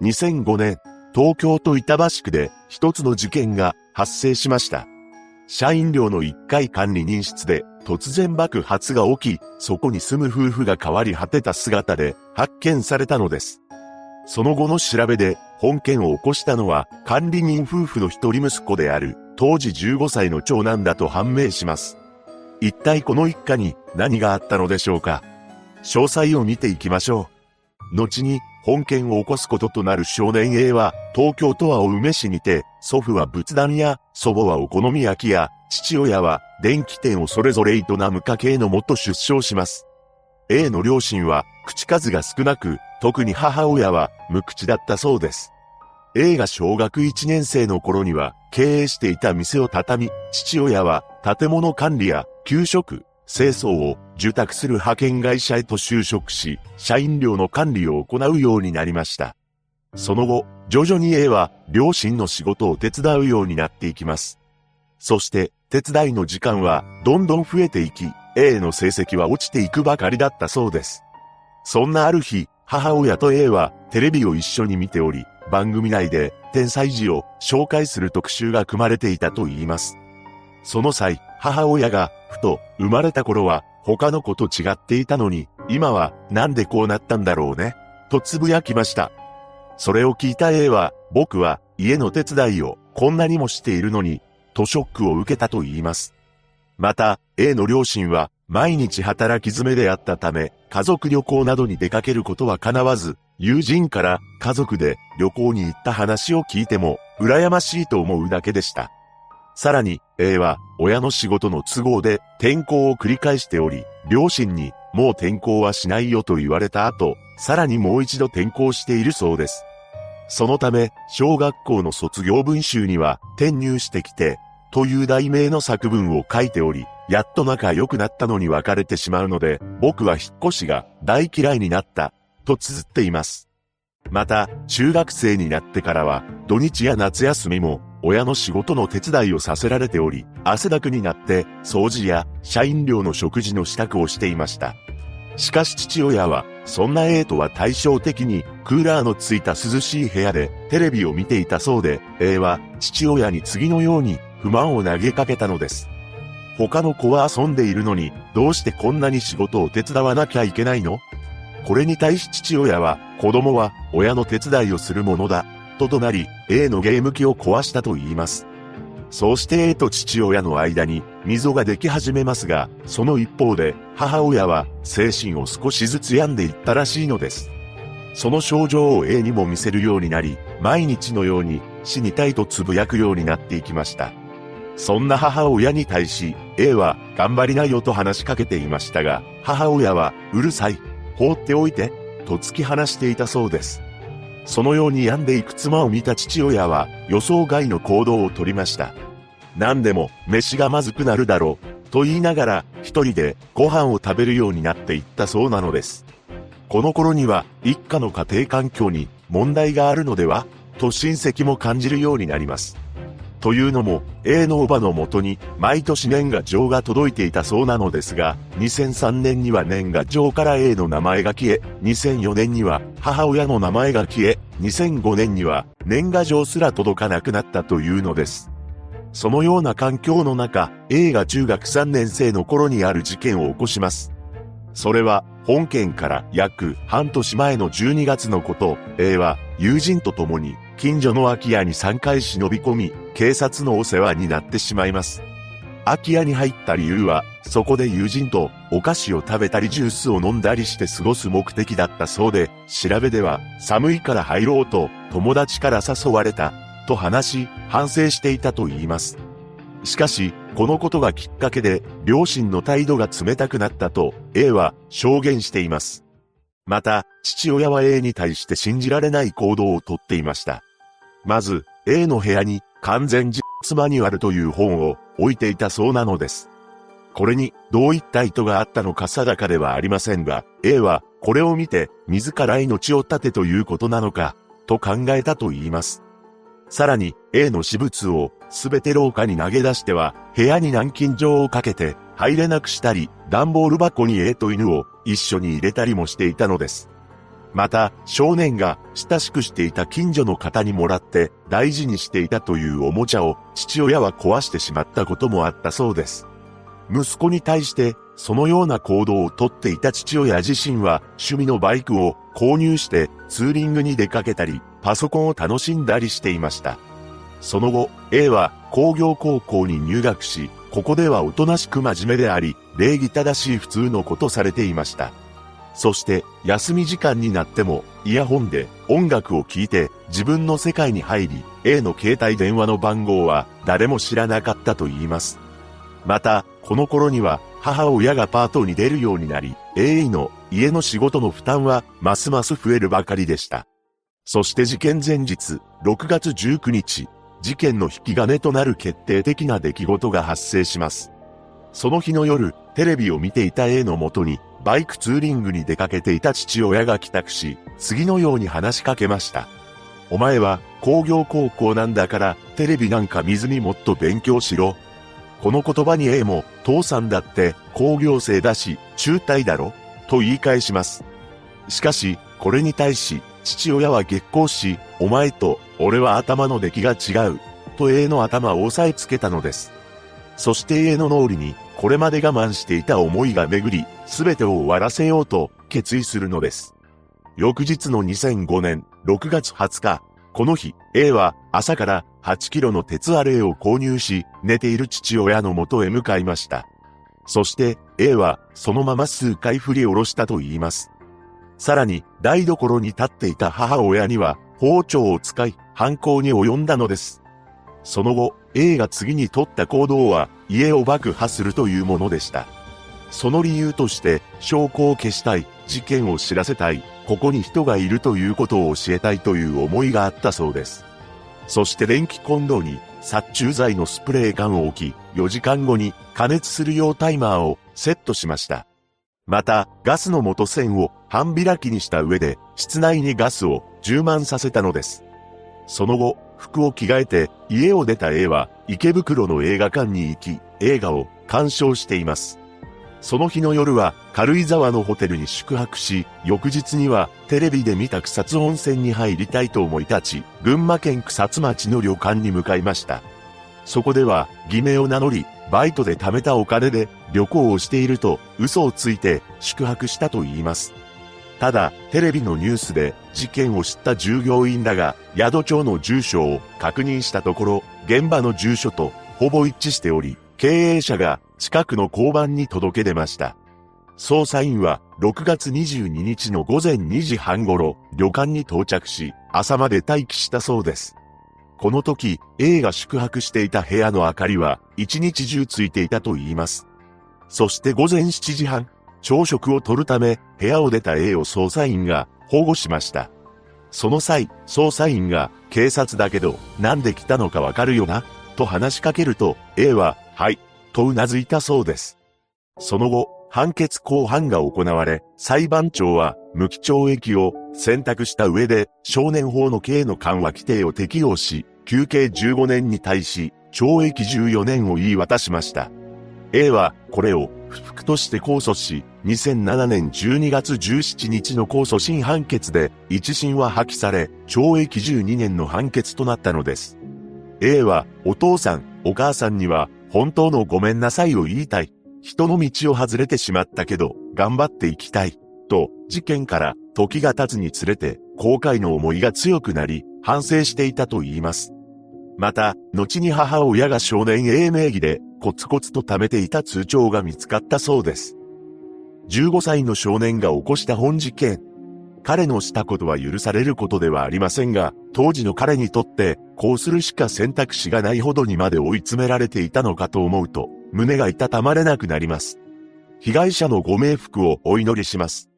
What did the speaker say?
2005年、東京都板橋区で一つの事件が発生しました。社員寮の1階管理人室で突然爆発が起き、そこに住む夫婦が変わり果てた姿で発見されたのです。その後の調べで、本件を起こしたのは管理人夫婦の一人息子である当時15歳の長男だと判明します。一体この一家に何があったのでしょうか詳細を見ていきましょう。後に本件を起こすこととなる少年 A は東京都は青梅市にて祖父は仏壇屋、祖母はお好み焼き屋、父親は電気店をそれぞれ営む家系のもと出生します。A の両親は口数が少なく、特に母親は無口だったそうです。A が小学1年生の頃には経営していた店を畳み、父親は建物管理や給食、清掃を受託する派遣会社へと就職し、社員寮の管理を行うようになりました。その後、徐々に A は両親の仕事を手伝うようになっていきます。そして、手伝いの時間はどんどん増えていき、A の成績は落ちていくばかりだったそうです。そんなある日、母親と A はテレビを一緒に見ており、番組内で天才児を紹介する特集が組まれていたと言います。その際、母親が、ふと、生まれた頃は他の子と違っていたのに、今はなんでこうなったんだろうね、とつぶやきました。それを聞いた A は、僕は家の手伝いをこんなにもしているのに、とショックを受けたと言います。また、A の両親は、毎日働き詰めであったため、家族旅行などに出かけることは叶わず、友人から家族で旅行に行った話を聞いても、羨ましいと思うだけでした。さらに、A は、親の仕事の都合で転校を繰り返しており、両親に、もう転校はしないよと言われた後、さらにもう一度転校しているそうです。そのため、小学校の卒業文集には、転入してきて、という題名の作文を書いており、やっと仲良くなったのに別れてしまうので、僕は引っ越しが大嫌いになった、と綴っています。また、中学生になってからは、土日や夏休みも、親の仕事の手伝いをさせられており、汗だくになって、掃除や社員寮の食事の支度をしていました。しかし父親は、そんな A とは対照的に、クーラーのついた涼しい部屋でテレビを見ていたそうで、A は父親に次のように不満を投げかけたのです。他の子は遊んでいるのに、どうしてこんなに仕事を手伝わなきゃいけないの？これに対し父親は、子供は親の手伝いをするものだ、と怒鳴り、A のゲーム機を壊したと言います。そうして A と父親の間に溝ができ始めますが、その一方で母親は精神を少しずつ病んでいったらしいのです。その症状を A にも見せるようになり、毎日のように死にたいとつぶやくようになっていきました。そんな母親に対し、A は頑張りなよと話しかけていましたが、母親はうるさい、放っておいて、と突き放していたそうです。そのように病んでいく妻を見た父親は予想外の行動をとりました。何でも飯がまずくなるだろう、と言いながら一人でご飯を食べるようになっていったそうなのです。この頃には一家の家庭環境に問題があるのではと親戚も感じるようになります。というのも、A のおばのもとに、毎年年賀状が届いていたそうなのですが、2003年には年賀状から A の名前が消え、2004年には母親の名前が消え、2005年には年賀状すら届かなくなったというのです。そのような環境の中、A が中学3年生の頃にある事件を起こします。それは、本件から約半年前の12月のこと、A は友人と共に近所の空き家に3回忍び込み、警察のお世話になってしまいます。空き家に入った理由は、そこで友人とお菓子を食べたりジュースを飲んだりして過ごす目的だったそうで、調べでは寒いから入ろうと友達から誘われたと話し、反省していたと言います。しかし、このことがきっかけで、両親の態度が冷たくなったと、A は証言しています。また、父親は A に対して信じられない行動をとっていました。まず、A の部屋に完全実マニュアルという本を置いていたそうなのです。これにどういった意図があったのか定かではありませんが、A はこれを見て自ら命を絶てということなのか、と考えたと言います。さらに A の私物をすべて廊下に投げ出しては部屋に軟禁状をかけて入れなくしたり、段ボール箱に A と犬を一緒に入れたりもしていたのです。また、少年が親しくしていた近所の方にもらって大事にしていたというおもちゃを父親は壊してしまったこともあったそうです。息子に対してそのような行動をとっていた父親自身は趣味のバイクを購入してツーリングに出かけたりパソコンを楽しんだりしていました。その後、A は工業高校に入学し、ここではおとなしく真面目であり、礼儀正しい普通のことされていました。そして、休み時間になっても、イヤホンで音楽を聴いて自分の世界に入り、A の携帯電話の番号は誰も知らなかったと言います。また、この頃には母親がパートに出るようになり、A の家の仕事の負担はますます増えるばかりでした。そして事件前日、6月19日、事件の引き金となる決定的な出来事が発生します。その日の夜、テレビを見ていた A のもとに、バイクツーリングに出かけていた父親が帰宅し、次のように話しかけました。お前は工業高校なんだから、テレビなんか見ずにもっと勉強しろ。この言葉に A も、父さんだって工業生だし、中退だろ？と言い返します。しかし、これに対し、父親は激高し、お前と俺は頭の出来が違う、と A の頭を押さえつけたのです。そして A の脳裏に、これまで我慢していた思いが巡り、すべてを終わらせようと決意するのです。翌日の2005年6月20日、この日、A は朝から8キロの鉄アレイを購入し、寝ている父親の元へ向かいました。そして A はそのまま数回振り下ろしたと言います。さらに台所に立っていた母親には包丁を使い犯行に及んだのです。その後、A が次に取った行動は家を爆破するというものでした。その理由として証拠を消したい、事件を知らせたい、ここに人がいるということを教えたいという思いがあったそうです。そして電気コンロに殺虫剤のスプレー缶を置き、4時間後に加熱する用タイマーをセットしました。また、ガスの元栓を半開きにした上で、室内にガスを充満させたのです。その後、服を着替えて、家を出た A は、池袋の映画館に行き、映画を鑑賞しています。その日の夜は、軽井沢のホテルに宿泊し、翌日には、テレビで見た草津温泉に入りたいと思い立ち、群馬県草津町の旅館に向かいました。そこでは、偽名を名乗り、バイトで貯めたお金で旅行をしていると嘘をついて宿泊したと言います。ただ、テレビのニュースで事件を知った従業員らが宿町の住所を確認したところ、現場の住所とほぼ一致しており、経営者が近くの交番に届け出ました。捜査員は6月22日の午前2時半頃、旅館に到着し、朝まで待機したそうです。この時、A が宿泊していた部屋の明かりは一日中ついていたと言います。そして午前7時半、朝食を取るため部屋を出た A を捜査員が保護しました。その際、捜査員が警察だけどなんで来たのかわかるよな？と話しかけると A ははい、と頷いたそうです。その後、判決公判が行われ、裁判長は無期懲役を選択した上で少年法の刑の緩和規定を適用し、休刑15年に対し懲役14年を言い渡しました。A はこれを不服として控訴し、2007年12月17日の控訴審判決で一審は破棄され、懲役12年の判決となったのです。A はお父さん、お母さんには本当のごめんなさいを言いたい。人の道を外れてしまったけど、頑張っていきたい。と、事件から時が経つにつれて、後悔の思いが強くなり、反省していたと言います。また、後に母親が少年 A 名義で、コツコツと貯めていた通帳が見つかったそうです。15歳の少年が起こした本事件。彼のしたことは許されることではありませんが、当時の彼にとって、こうするしか選択肢がないほどにまで追い詰められていたのかと思うと、胸がいたたまれなくなります。被害者のご冥福をお祈りします。